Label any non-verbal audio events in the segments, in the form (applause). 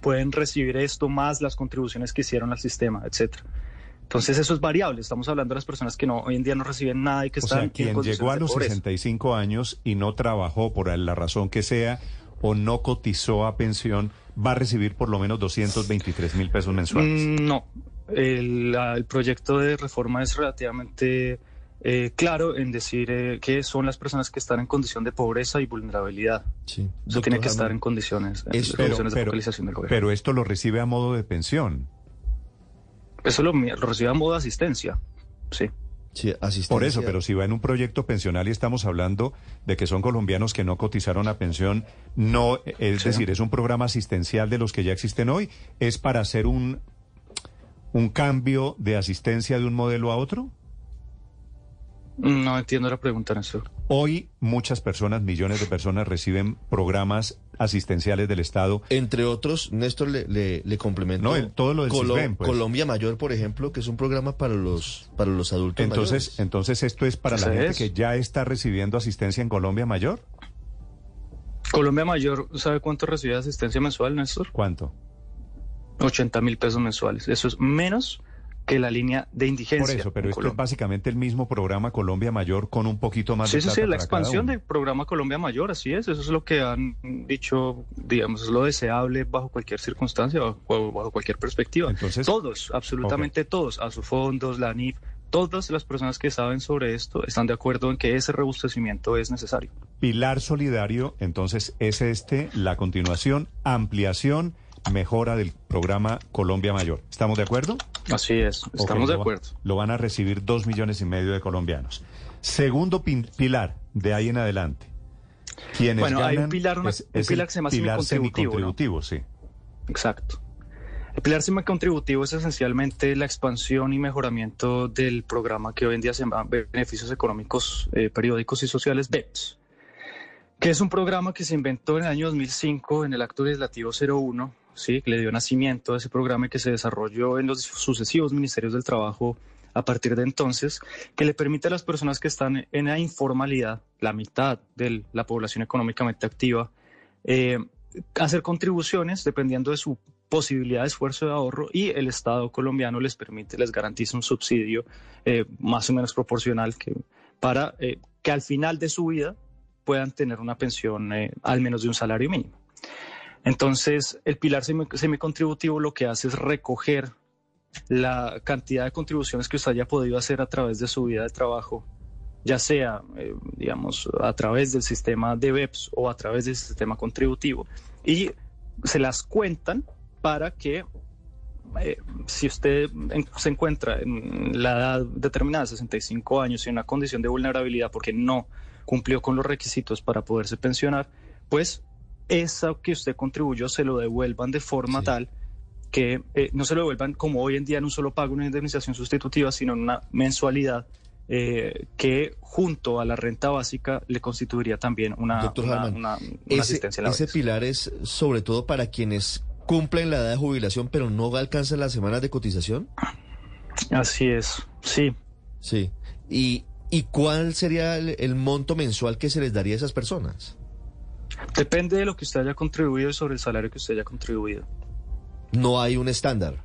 pueden recibir esto más las contribuciones que hicieron al sistema, etcétera. Entonces eso es variable. Estamos hablando de las personas que no hoy en día no reciben nada y que O están sea, en quien llegó a los pobreza. 65 años y no trabajó por la razón que sea o no cotizó a pensión, va a recibir por lo menos 223 mil pesos mensuales. Mm, No, el, la- el proyecto de reforma es relativamente eh, claro en decir eh, que son las personas que están en condición de pobreza y vulnerabilidad. Sí. Eso tiene que estar en condiciones, en Es- condiciones de pero, focalización del gobierno. pero esto lo recibe a modo de pensión. Eso lo, lo recibe a modo de asistencia. Sí. Sí, asistencia. Por eso, pero si va en un proyecto pensional y estamos hablando de que son colombianos que no cotizaron a pensión, no, es Sí. decir, es un programa asistencial de los que ya existen hoy, es para hacer un un cambio de asistencia de un modelo a otro. No entiendo la pregunta, Néstor. Hoy muchas personas, millones de personas reciben programas asistenciales del Estado. Entre otros, Néstor le, le, le complemento. No, el- todo lo del Colo- CISBEN, pues. Colombia Mayor, por ejemplo, que es un programa para los para los adultos Entonces, mayores. entonces esto es para la gente es. que ya está recibiendo asistencia en Colombia Mayor. Colombia Mayor, ¿sabe cuánto recibe de asistencia mensual, Néstor? ¿Cuánto? 80 mil pesos mensuales. Eso es menos que la línea de indigencia. Por eso, pero en esto es básicamente el mismo programa Colombia Mayor con un poquito más Sí, de sí, plata sí, la para cada expansión del programa Colombia Mayor, así es. Eso es lo que han dicho, digamos, es lo deseable bajo cualquier circunstancia, bajo, bajo cualquier perspectiva. Entonces- todos, absolutamente todos, a sus fondos, la NIF, todas las personas que saben sobre esto están de acuerdo en que ese robustecimiento es necesario. Pilar Solidario, entonces es este la continuación, ampliación, mejora del programa Colombia Mayor. ¿Estamos de acuerdo? Así es, estamos de acuerdo. Lo van a recibir dos millones y medio de colombianos. Segundo pilar, de ahí en adelante. Quienes Bueno, hay un pilar, una- es, un pilar que se llama pilar semicontributivo, semicontributivo, sí. Exacto. El pilar semicontributivo es esencialmente la expansión y mejoramiento del programa que hoy en día se llama Beneficios Económicos eh, Periódicos y Sociales, BEPS, que es un programa que se inventó en el año 2005 en el Acto Legislativo 01, ¿sí? que le dio nacimiento a ese programa que se desarrolló en los sucesivos ministerios del trabajo a partir de entonces, que le permite a las personas que están en la informalidad, la mitad de la población económicamente activa, eh, hacer contribuciones dependiendo de su posibilidad de esfuerzo de ahorro y el Estado colombiano les permite, les garantiza un subsidio eh, más o menos proporcional para eh, que al final de su vida puedan tener una pensión al menos de un salario mínimo. Entonces, el pilar semi- semicontributivo lo que hace es recoger la cantidad de contribuciones que usted haya podido hacer a través de su vida de trabajo, ya sea, eh, digamos, a través del sistema de BEPS o a través del sistema contributivo, y se las cuentan para que eh, si usted se encuentra en la edad determinada, 65 años, y en una condición de vulnerabilidad porque no cumplió con los requisitos para poderse pensionar, pues eso que usted contribuyó se lo devuelvan de forma Sí. tal que eh, no se lo devuelvan como hoy en día en un solo pago, una indemnización sustitutiva, sino en una mensualidad eh, que junto a la renta básica le constituiría también una, Doctor una, Harman, una- una Ese, asistencia a la ese pilar es sobre todo para quienes cumplen la edad de jubilación, pero no alcanzan las semanas de cotización. Así es, sí. Sí. ¿Y, y cuál sería el, el monto mensual que se les daría a esas personas? Depende de lo que usted haya contribuido y sobre el salario que usted haya contribuido. No hay un estándar.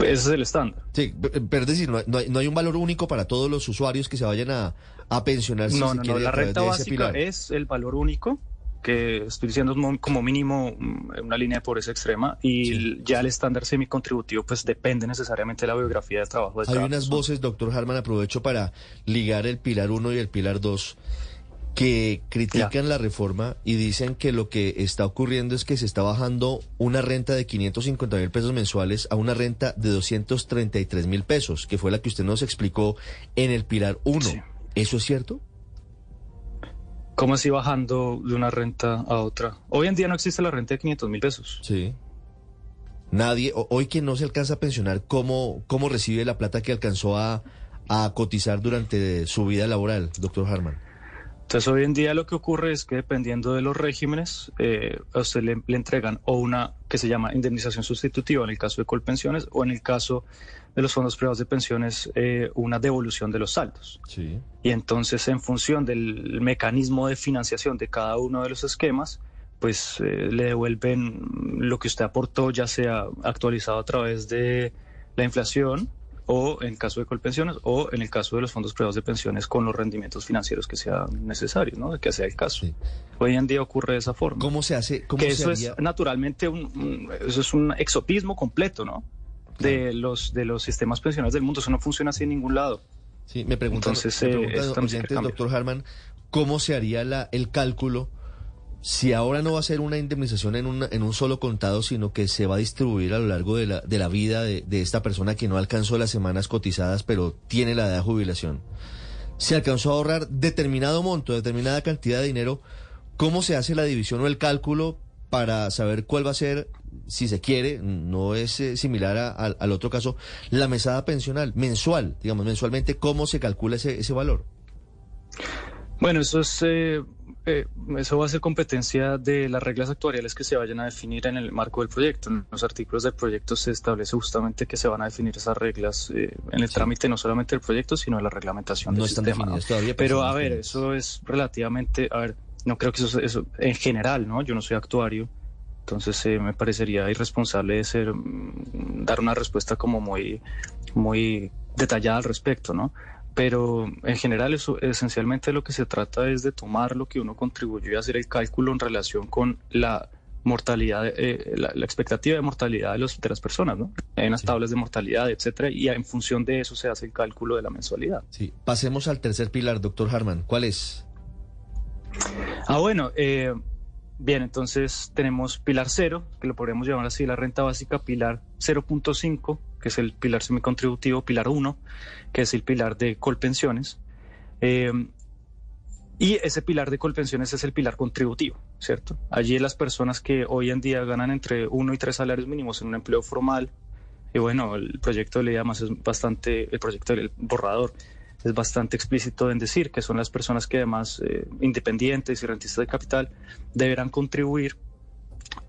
Ese es el estándar. Sí, pero es decir, no hay, no hay- un valor único para todos los usuarios que se vayan a, a pensionar si no, se no, no. La renta básica es el valor único, que estoy diciendo como mínimo mm, una línea de pobreza extrema, y Sí. ya el estándar semicontributivo pues depende necesariamente de la biografía de trabajo de Hay unas voces, doctor Harman, aprovecho para ligar el pilar 1 y el pilar 2, que critican la reforma y dicen que lo que está ocurriendo es que se está bajando una renta de 550 mil pesos mensuales a una renta de 233 mil pesos, que fue la que usted nos explicó en el pilar 1. Sí. ¿Eso es cierto? ¿Cómo así bajando de una renta a otra? Hoy en día no existe la renta de 500 mil pesos. Sí. Nadie, hoy que no se alcanza a pensionar, ¿cómo, cómo recibe la plata que alcanzó a, a cotizar durante su vida laboral, doctor Harman? Entonces hoy en día lo que ocurre es que dependiendo de los regímenes, eh, a usted le, le entregan o una que se llama indemnización sustitutiva en el caso de Colpensiones o en el caso de los fondos privados de pensiones eh, una devolución de los saldos. Sí. Y entonces en función del mecanismo de financiación de cada uno de los esquemas, pues eh, le devuelven lo que usted aportó, ya sea actualizado a través de la inflación o en caso de colpensiones o en el caso de los fondos privados de pensiones con los rendimientos financieros que sean necesarios, ¿no? De que sea el caso. Hoy en día ocurre de esa forma. ¿Cómo se hace? Cómo que eso es naturalmente un, eso es un exotismo completo, ¿no? De los de los sistemas pensionales del mundo. Eso no funciona así en ningún lado. Sí, me preguntan, Entonces, eh, doctor Harman, ¿cómo se haría la, el cálculo si ahora no va a ser una indemnización en, en un solo contado, sino que se va a distribuir a lo largo de la, de la vida de, esta persona que no alcanzó las semanas cotizadas, pero tiene la edad de jubilación. Se alcanzó a ahorrar determinado monto, determinada cantidad de dinero. ¿Cómo se hace la división o el cálculo para saber cuál va a ser, si se quiere, no es eh, similar al otro caso, la mesada pensional mensual, digamos, mensualmente, cómo se calcula ese, ese valor? Bueno, eso es eh, eh, eso va a ser competencia de las reglas actuariales que se vayan a definir en el marco del proyecto. En los artículos del proyecto se establece justamente que se van a definir esas reglas eh, en el trámite no solamente del proyecto, sino de la reglamentación no del están sistema. Todavía, pero, a ver, eso es relativamente, a ver, no creo que eso, eso en general, ¿no? Yo no soy actuario, entonces eh, me parecería irresponsable de ser, mm, dar una respuesta como muy, muy detallada al respecto, ¿no? Pero en general eso esencialmente lo que se trata es de tomar lo que uno contribuyó y hacer el cálculo en relación con la mortalidad, eh, la, expectativa de mortalidad de, los, de las personas, ¿no? Hay unas tablas de mortalidad, etcétera, y en función de eso se hace el cálculo de la mensualidad. Sí, pasemos al tercer pilar, doctor Harman. ¿Cuál es? Ah, bueno, eh, bien, entonces tenemos pilar cero, que lo podríamos llamar así, la renta básica, pilar 0.5, que es el pilar semicontributivo, pilar 1, que es el pilar de colpensiones. Eh, y ese pilar de colpensiones es el pilar contributivo, ¿cierto? Allí las personas que hoy en día ganan entre uno y tres salarios mínimos en un empleo formal, y bueno, el proyecto de ley además es bastante, el proyecto del borrador es bastante explícito en decir que son las personas que además eh, independientes y rentistas de capital deberán contribuir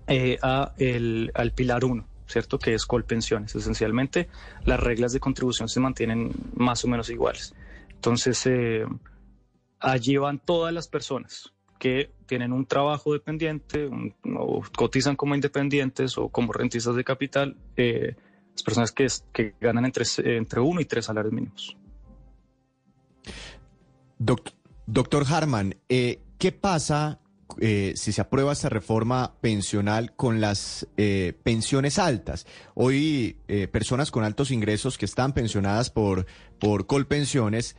eh, a el, al pilar 1, ¿cierto? Que es Colpensiones. Esencialmente, las reglas de contribución se mantienen más o menos iguales. Entonces, eh, allí van todas las personas que tienen un trabajo dependiente, o cotizan como independientes o como rentistas de capital, eh, las personas que, que ganan entre, entre uno y tres salarios mínimos. Doctor, Harman, eh, ¿qué pasa eh, si se aprueba esta reforma pensional con las eh, pensiones altas. Hoy eh, personas con altos ingresos que están pensionadas por, por colpensiones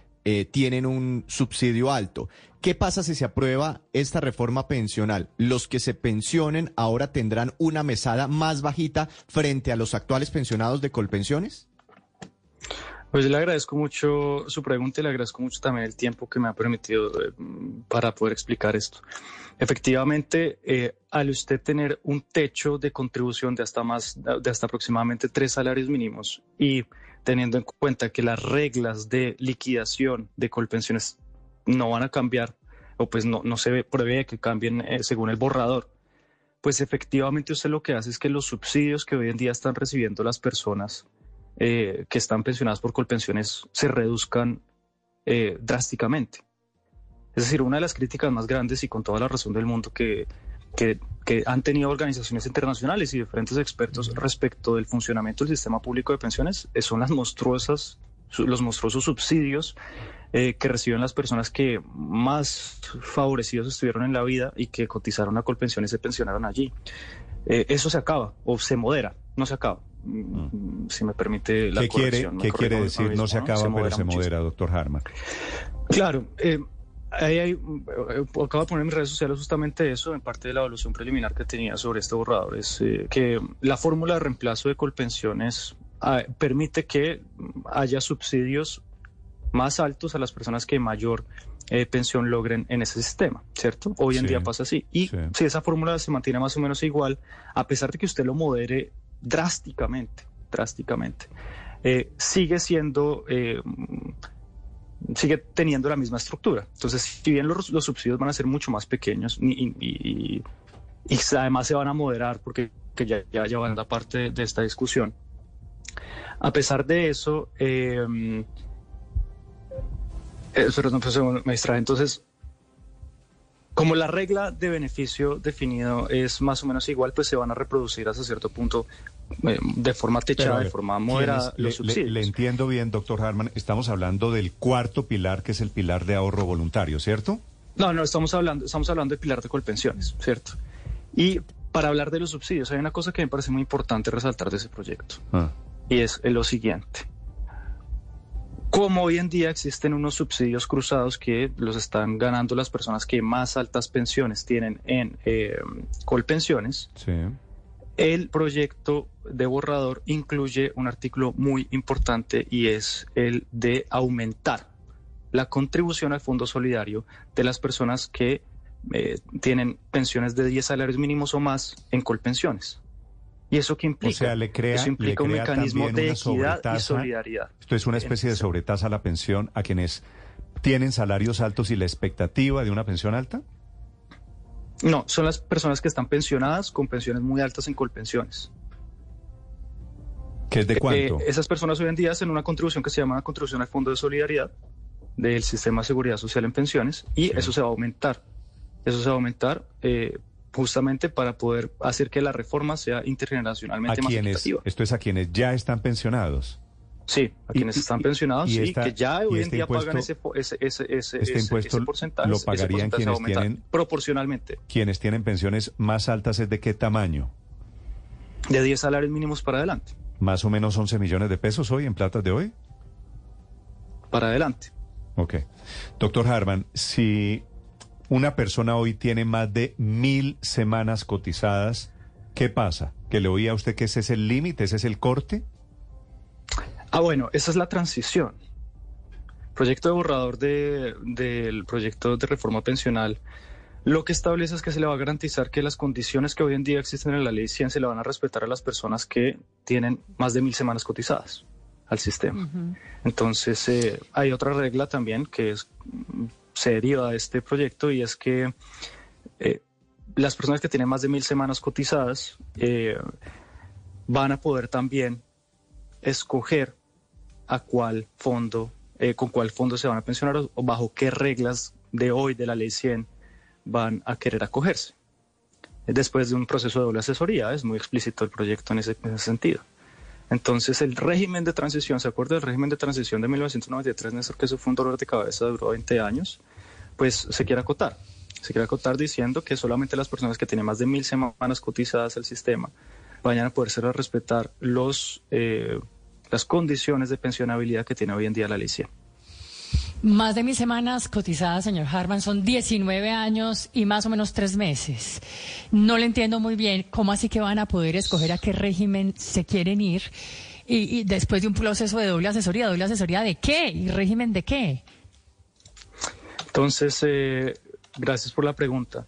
tienen un subsidio alto. ¿Qué pasa si se aprueba esta reforma pensional? Los que se pensionen ahora tendrán una mesada más bajita frente a los actuales pensionados de colpensiones? Pues le agradezco mucho su pregunta y le agradezco mucho también el tiempo que me ha permitido eh, para poder explicar esto. Efectivamente, eh, al usted tener un techo de contribución de hasta más, de hasta aproximadamente tres salarios mínimos y teniendo en cuenta que las reglas de liquidación de colpensiones no van a cambiar o pues no, no se prevé que cambien eh, según el borrador, pues efectivamente usted lo que hace es que los subsidios que hoy en día están recibiendo las personas eh, que están pensionadas por colpensiones se reduzcan eh, drásticamente. Es decir, una de las críticas más grandes y con toda la razón del mundo que, que, han tenido organizaciones internacionales y diferentes expertos respecto del funcionamiento del sistema público de pensiones eh, son las monstruosas, los monstruosos subsidios que reciben las personas que más favorecidos estuvieron en la vida y que cotizaron a colpensiones y se pensionaron allí. eso se acaba o se modera, no se acaba. Mm. si me permite la ¿Qué quiere, ¿qué quiere decir? no se acaba, pero se modera, doctor Harman. Claro, eh, ahí hay, eh, acabo de poner en mis redes sociales justamente eso, en parte de la evaluación preliminar que tenía sobre este borrador, es eh, que la fórmula de reemplazo de colpensiones ah, permite que haya subsidios más altos a las personas que mayor pensión logren en ese sistema, ¿cierto? Hoy en día pasa así. Y si esa fórmula se mantiene más o menos igual, a pesar de que usted lo modere drásticamente, drásticamente. Eh, sigue siendo, eh, sigue teniendo la misma estructura. Entonces, si bien los, subsidios van a ser mucho más pequeños y, además se van a moderar porque que ya, ya, ya van a parte de esta discusión, a pesar de eso, eh, eh perdón, pues, me distrae. Entonces, Como la regla de beneficio definido es más o menos igual, pues se van a reproducir hasta cierto punto de forma techada, de forma moderada, los subsidios. Le, entiendo bien, doctor Harman, estamos hablando del cuarto pilar, que es el pilar de ahorro voluntario, ¿cierto? No, no, estamos hablando, estamos hablando del pilar de colpensiones, ¿cierto? Y para hablar de los subsidios, hay una cosa que me parece muy importante resaltar de ese proyecto, ah. y es lo siguiente como hoy en día existen unos subsidios cruzados que los están ganando las personas que más altas pensiones tienen en eh, Colpensiones, el proyecto de borrador incluye un artículo muy importante y es el de aumentar la contribución al Fondo Solidario de las personas que eh, tienen pensiones de 10 salarios mínimos o más en Colpensiones. ¿Y eso qué implica? O sea, le crea, eso implica un mecanismo de equidad y solidaridad. Esto es una especie de sobretasa a la pensión a quienes tienen salarios altos y la expectativa de una pensión alta. No, son las personas que están pensionadas con pensiones muy altas en colpensiones. ¿Qué es de cuánto? Eh, esas personas hoy en día hacen una contribución que se llama contribución al Fondo de Solidaridad del Sistema de Seguridad Social en Pensiones y eso se va a aumentar. Eso se va a aumentar eh, justamente para poder hacer que la reforma sea intergeneracionalmente más equitativa. Esto es a quienes ya están pensionados. Sí, a quienes están pensionados y, que ya hoy en este día pagan ese, ese, ese, este impuesto porcentaje. Lo pagarían quienes tienen proporcionalmente. Quienes tienen pensiones más altas es de qué tamaño? De 10 salarios mínimos para adelante. Más o menos 11 millones de pesos hoy en platas de hoy. Para adelante. Ok. Doctor Harman, si una persona hoy tiene más de mil semanas cotizadas, ¿qué pasa? ¿Que le oía a usted que ese es el límite, ese es el corte? Ah, bueno, esa es la transición. Proyecto de borrador del proyecto de reforma pensional lo que establece es que se le va a garantizar que las condiciones que hoy en día existen en la ley 100 se le van a respetar a las personas que tienen más de mil semanas cotizadas al sistema. Entonces, eh, hay otra regla también que es se deriva de este proyecto y es que eh, las personas que tienen más de mil semanas cotizadas eh, van a poder también escoger a cuál fondo, eh, con cuál fondo se van a pensionar o, bajo qué reglas de hoy de la ley 100 van a querer acogerse. Después de un proceso de doble asesoría, es muy explícito el proyecto en ese, en ese sentido. Entonces, el régimen de transición, ¿se acuerda del régimen de transición de 1993, Néstor, que eso fue un dolor de cabeza, duró 20 años? Pues se quiere acotar. Se quiere acotar diciendo que solamente las personas que tienen más de mil semanas cotizadas al sistema vayan a poder ser a respetar los, eh, las condiciones de pensionabilidad que tiene hoy en día la ley más de mil semanas cotizadas, señor Harman, son 19 años y más o menos tres meses. No le entiendo muy bien cómo así que van a poder escoger a qué régimen se quieren ir y, después de un proceso de doble asesoría. ¿Doble asesoría de qué? ¿Y régimen de qué? Entonces, eh, gracias por la pregunta.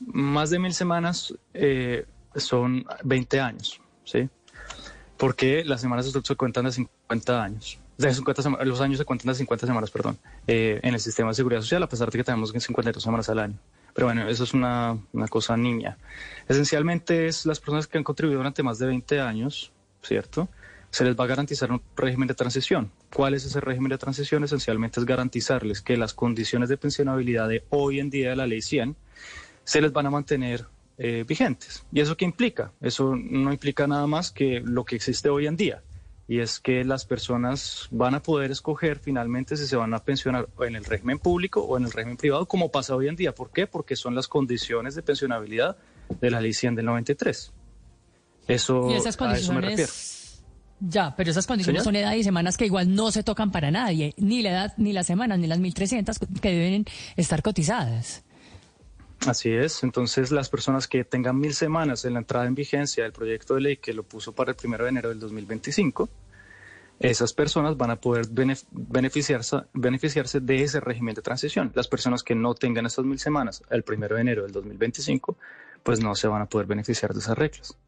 Más de mil semanas eh, son 20 años, ¿sí? Porque las semanas se cuentan de 50 años los años se cuentan de 50 semanas, perdón, eh, en el sistema de seguridad social, a pesar de que tenemos 52 semanas al año. Pero bueno, eso es una, una cosa niña. Esencialmente es las personas que han contribuido durante más de 20 años, ¿cierto? Se les va a garantizar un régimen de transición. ¿Cuál es ese régimen de transición? Esencialmente es garantizarles que las condiciones de pensionabilidad de hoy en día de la ley 100 se les van a mantener eh, vigentes. ¿Y eso qué implica? Eso no implica nada más que lo que existe hoy en día y es que las personas van a poder escoger finalmente si se van a pensionar en el régimen público o en el régimen privado, como pasa hoy en día. ¿Por qué? Porque son las condiciones de pensionabilidad de la ley 100 del 93. Eso, ¿Y esas condiciones, Ya, pero esas condiciones son edad y semanas que igual no se tocan para nadie, ni la edad, ni las semanas, ni las 1.300 que deben estar cotizadas. Así es, entonces las personas que tengan mil semanas en la entrada en vigencia del proyecto de ley que lo puso para el primero de enero del 2025, esas personas van a poder beneficiarse, beneficiarse de ese régimen de transición. Las personas que no tengan esas mil semanas el primero de enero del 2025, pues no se van a poder beneficiar de esas reglas.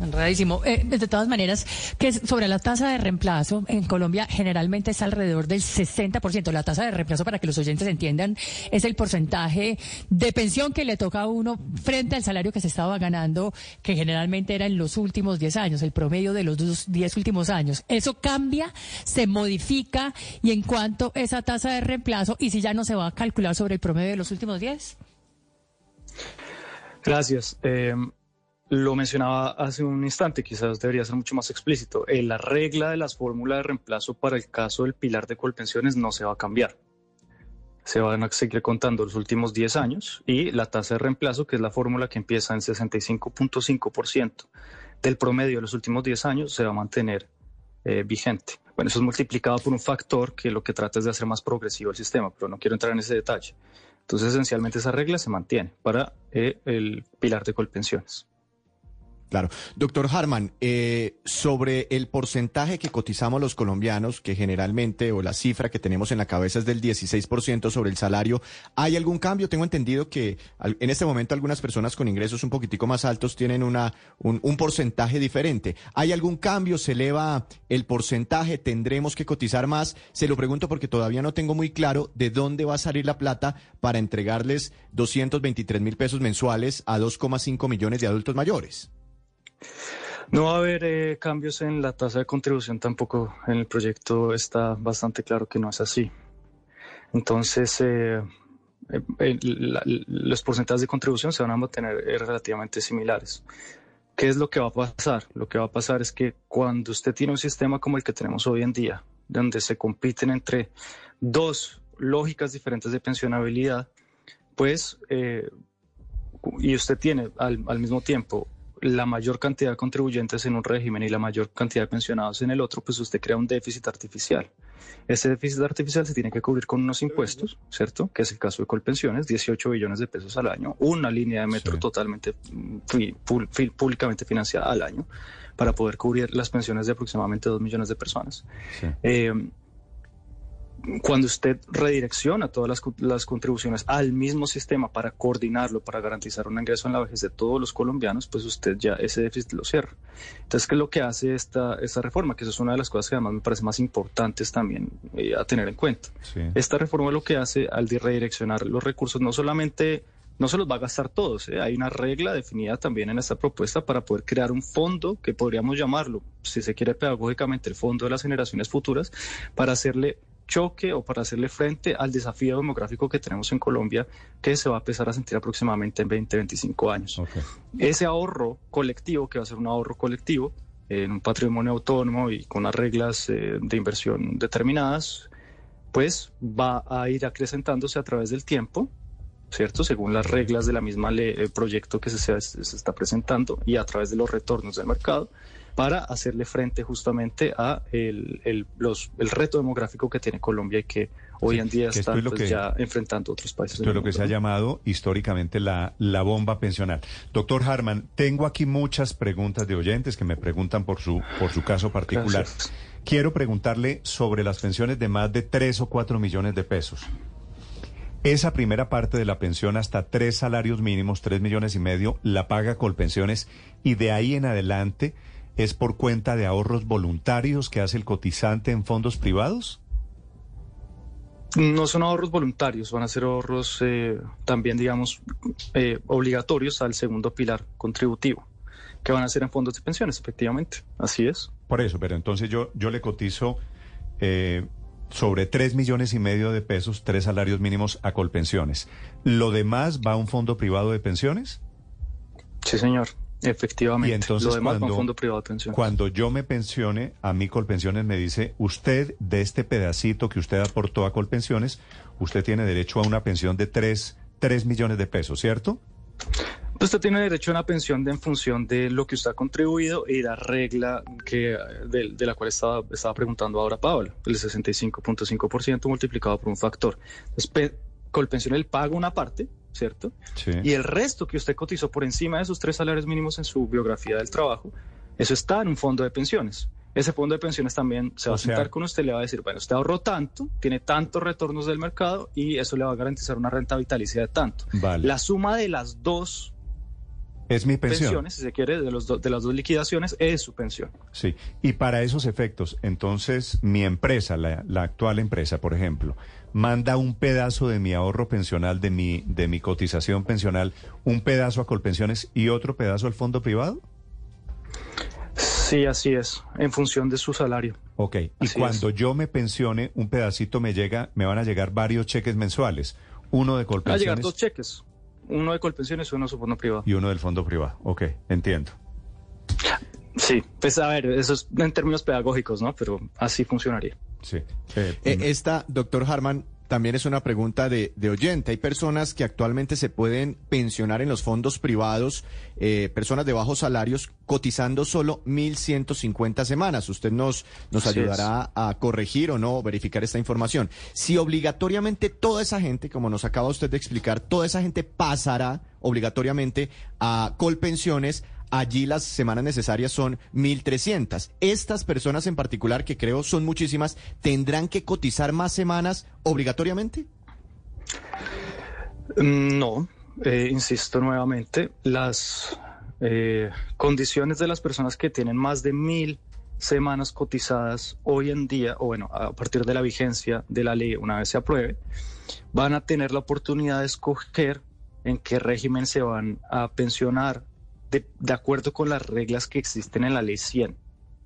Enredadísimo. Eh, de todas maneras, que sobre la tasa de reemplazo, en Colombia generalmente es alrededor del 60%. La tasa de reemplazo, para que los oyentes entiendan, es el porcentaje de pensión que le toca a uno frente al salario que se estaba ganando, que generalmente era en los últimos 10 años, el promedio de los 10 últimos años. Eso cambia, se modifica y en cuanto a esa tasa de reemplazo, y si ya no se va a calcular sobre el promedio de los últimos 10. Gracias. Eh, lo mencionaba hace un instante, quizás debería ser mucho más explícito. Eh, la regla de las fórmulas de reemplazo para el caso del pilar de colpensiones no se va a cambiar. Se van a seguir contando los últimos 10 años y la tasa de reemplazo, que es la fórmula que empieza en 65.5% del promedio de los últimos 10 años, se va a mantener eh, vigente. Bueno, eso es multiplicado por un factor que lo que trata es de hacer más progresivo el sistema, pero no quiero entrar en ese detalle. Entonces, esencialmente esa regla se mantiene para eh, el pilar de colpensiones. Claro. Doctor Harman, eh, sobre el porcentaje que cotizamos los colombianos, que generalmente, o la cifra que tenemos en la cabeza es del 16% sobre el salario, ¿hay algún cambio? Tengo entendido que en este momento algunas personas con ingresos un poquitico más altos tienen una, un, un porcentaje diferente. ¿Hay algún cambio? ¿Se eleva el porcentaje? ¿Tendremos que cotizar más? Se lo pregunto porque todavía no tengo muy claro de dónde va a salir la plata para entregarles 223 mil pesos mensuales a 2,5 millones de adultos mayores. No va a haber eh, cambios en la tasa de contribución tampoco. En el proyecto está bastante claro que no es así. Entonces, eh, eh, los porcentajes de contribución se van a mantener relativamente similares. ¿Qué es lo que va a pasar? Lo que va a pasar es que cuando usted tiene un sistema como el que tenemos hoy en día, donde se compiten entre dos lógicas diferentes de pensionabilidad, pues, y usted tiene al mismo tiempo la mayor cantidad de contribuyentes en un régimen y la mayor cantidad de pensionados en el otro, pues usted crea un déficit artificial. Ese déficit artificial se tiene que cubrir con unos impuestos, ¿cierto? Que es el caso de Colpensiones, 18 billones de pesos al año, una línea de metro totalmente mm, públicamente financiada al año para poder cubrir las pensiones de aproximadamente 2 millones de personas. Eh, cuando usted redirecciona todas las, contribuciones al mismo sistema para coordinarlo, para garantizar un ingreso en la vejez de todos los colombianos, pues usted ya ese déficit lo cierra. Entonces, ¿qué es lo que hace esta, esta reforma? Que eso es una de las cosas que además me parece más importantes también eh, a tener en cuenta. Esta reforma lo que hace al redireccionar los recursos no solamente no se los va a gastar todos. ¿eh? Hay una regla definida también en esta propuesta para poder crear un fondo que podríamos llamarlo, si se quiere pedagógicamente, el Fondo de las Generaciones Futuras, para hacerle choque o para hacerle frente al desafío demográfico que tenemos en Colombia, que se va a empezar a sentir aproximadamente en 20, 25 años. Ese ahorro colectivo, que va a ser un ahorro colectivo, en un patrimonio autónomo y con las reglas eh, de inversión determinadas, pues va a ir acrecentándose a través del tiempo, ¿cierto? Según las reglas de la misma ley, el proyecto que se, se está presentando y a través de los retornos del mercado para hacerle frente justamente a el, el, los, el reto demográfico que tiene Colombia y que hoy en día está pues, ya enfrentando otros países. Esto es lo que se ha llamado históricamente la, la bomba pensional. Doctor Harman, tengo aquí muchas preguntas de oyentes que me preguntan por su, por su caso particular. Quiero preguntarle sobre las pensiones de más de 3 o 4 millones de pesos. Esa primera parte de la pensión hasta tres salarios mínimos, tres millones y medio, la paga Colpensiones y de ahí en adelante es por cuenta de ahorros voluntarios que hace el cotizante en fondos privados? No son ahorros voluntarios, van a ser ahorros eh, también, digamos, eh, obligatorios al segundo pilar contributivo, que van a ser en fondos de pensiones, efectivamente. Así es. Por eso, pero entonces yo, yo le cotizo eh, sobre 3 millones y medio de pesos, tres salarios mínimos a Colpensiones. ¿Lo demás va a un fondo privado de pensiones? Sí, señor. Efectivamente. Y entonces, cuando, fondo privado de Cuando yo me pensione, a mí Colpensiones me dice, usted de este pedacito que usted aportó a Colpensiones, usted tiene derecho a una pensión de 3, millones de pesos, ¿cierto? Usted tiene derecho a una pensión de, en función de lo que usted ha contribuido y la regla que, de, la cual estaba, estaba preguntando ahora Paola, el 65.5% multiplicado por un factor. Entonces, Colpensión él paga una parte, ¿cierto? Y el resto que usted cotizó por encima de esos tres salarios mínimos en su biografía del trabajo, eso está en un fondo de pensiones. Ese fondo de pensiones también se va a sentar con usted, le va a decir, bueno, usted ahorró tanto, tiene tantos retornos del mercado y eso le va a garantizar una renta vitalicia de tanto. La suma de las dos Es mi pensión. pensiones, si se quiere, de, los de las dos liquidaciones, es su pensión. Sí, y para esos efectos, entonces mi empresa, la, la, actual empresa, por ejemplo, manda un pedazo de mi ahorro pensional, de mi, de mi cotización pensional, un pedazo a Colpensiones y otro pedazo al fondo privado. Sí, así es, en función de su salario. Ok, y cuando es. yo me pensione, un pedacito me llega, me van a llegar varios cheques mensuales, uno de Va a llegar Colpensiones dos cheques, uno de Colpensiones y uno de su fondo privado. y uno del fondo privado. Ok, entiendo. Sí, pues a ver, eso es en términos pedagógicos, ¿no? Pero así funcionaría. Sí. Eh, Eh, esta, doctor Harman, también es una pregunta de, de oyente. Hay personas que actualmente se pueden pensionar en los fondos privados, eh, personas de bajos salarios, cotizando solo 1.150 semanas. Usted nos, nos Así ayudará a corregir o no, verificar esta información. Si obligatoriamente toda esa gente, como nos acaba usted de explicar, toda esa gente pasará obligatoriamente a Colpensiones, Allí las semanas necesarias son 1.300. Estas personas en particular, que creo son muchísimas, ¿tendrán que cotizar más semanas obligatoriamente? Mm, No, eh, insisto nuevamente, las eh, condiciones de las personas que tienen más de mil semanas cotizadas hoy en día, o bueno, a partir de la vigencia de la ley, una vez se apruebe, van a tener la oportunidad de escoger en qué régimen se van a pensionar de, de acuerdo con las reglas que existen en la ley 100.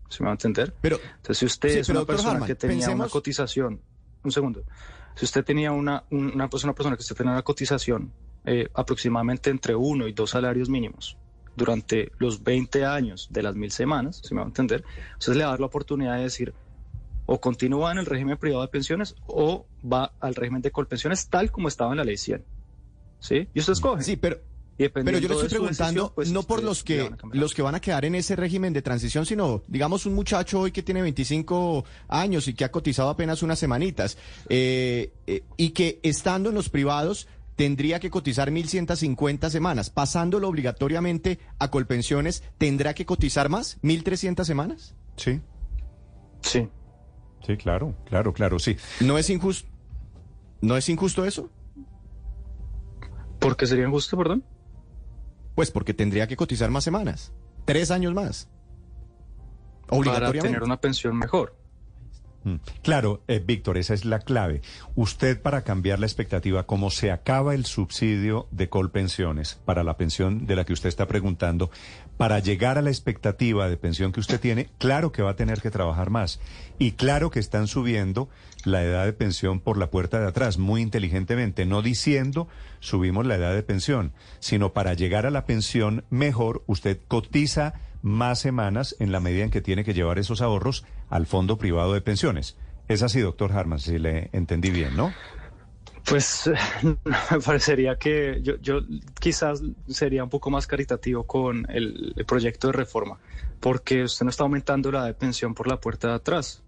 ¿Se me va a entender? Pero, Entonces, si usted Sí, es una persona Harman, que tenía una cotización, un segundo, si usted tenía una, un- una, pues, una persona que usted tenía una cotización eh, aproximadamente entre uno y dos salarios mínimos durante los 20 años de las mil semanas, si me va a entender, usted le va a dar la oportunidad de decir o continúa en el régimen privado de pensiones o va al régimen de colpensiones tal como estaba en la ley 100. ¿Sí? Y usted escoge. sí, pero, Y pero yo le estoy preguntando decisión, pues, no por ustedes los que, van a cambiar. los que van a quedar en ese régimen de transición, sino, digamos, un muchacho hoy que tiene 25 años y que ha cotizado apenas unas semanitas, eh, eh, y que estando en los privados tendría que cotizar 1.150 semanas, pasándolo obligatoriamente a Colpensiones, ¿tendrá que cotizar más? ¿1.300 semanas? sí, Sí. sí, claro, claro, claro, sí. ¿No es injusto? ¿No es injusto eso? ¿Por qué sería injusto, perdón? Pues porque tendría que cotizar más semanas. Tres años más. Para Obligatoriamente. tener una pensión mejor. Mm. Claro, eh, Víctor, esa es la clave. Usted para cambiar la expectativa, como se acaba el subsidio de Colpensiones para la pensión de la que usted está preguntando, para llegar a la expectativa de pensión que usted tiene, claro que va a tener que trabajar más. Y claro que están subiendo la edad de pensión por la puerta de atrás, muy inteligentemente, no diciendo subimos la edad de pensión, sino para llegar a la pensión mejor, usted cotiza más semanas en la medida en que tiene que llevar esos ahorros al fondo privado de pensiones. Es así, doctor Harman, si le entendí bien, ¿no? Pues (laughs) me parecería que yo, quizás sería un poco más caritativo con el, el proyecto de reforma, porque usted no está aumentando la de pensión por la puerta de atrás.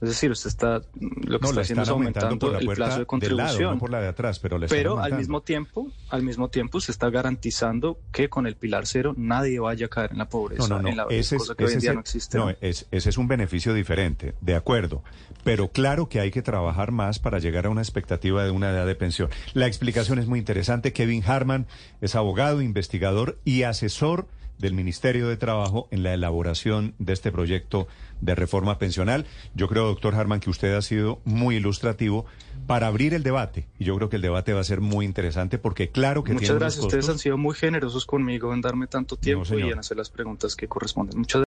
Es decir, usted está lo que No, está haciendo es aumentando aumentando el plazo de contribución. lado, no por la de atrás, pero al mismo tiempo, al mismo tiempo se está garantizando que con el pilar cero nadie vaya a caer en la pobreza, No, no, no. en la ese es, cosa que hoy en día es- no existe. no, ¿no? es- ese es un beneficio diferente, de acuerdo. Pero claro que hay que trabajar más para llegar a una expectativa de una edad de pensión. La explicación es muy interesante. Kevin Harman es abogado, investigador y asesor del Ministerio de Trabajo en la elaboración de este proyecto de reforma pensional. Yo creo, doctor Harman, que usted ha sido muy ilustrativo para abrir el debate. Y yo creo que el debate va a ser muy interesante porque claro que Muchas tiene unos gracias. Ustedes han sido muy generosos conmigo en darme tanto tiempo y en hacer las preguntas que corresponden. Muchas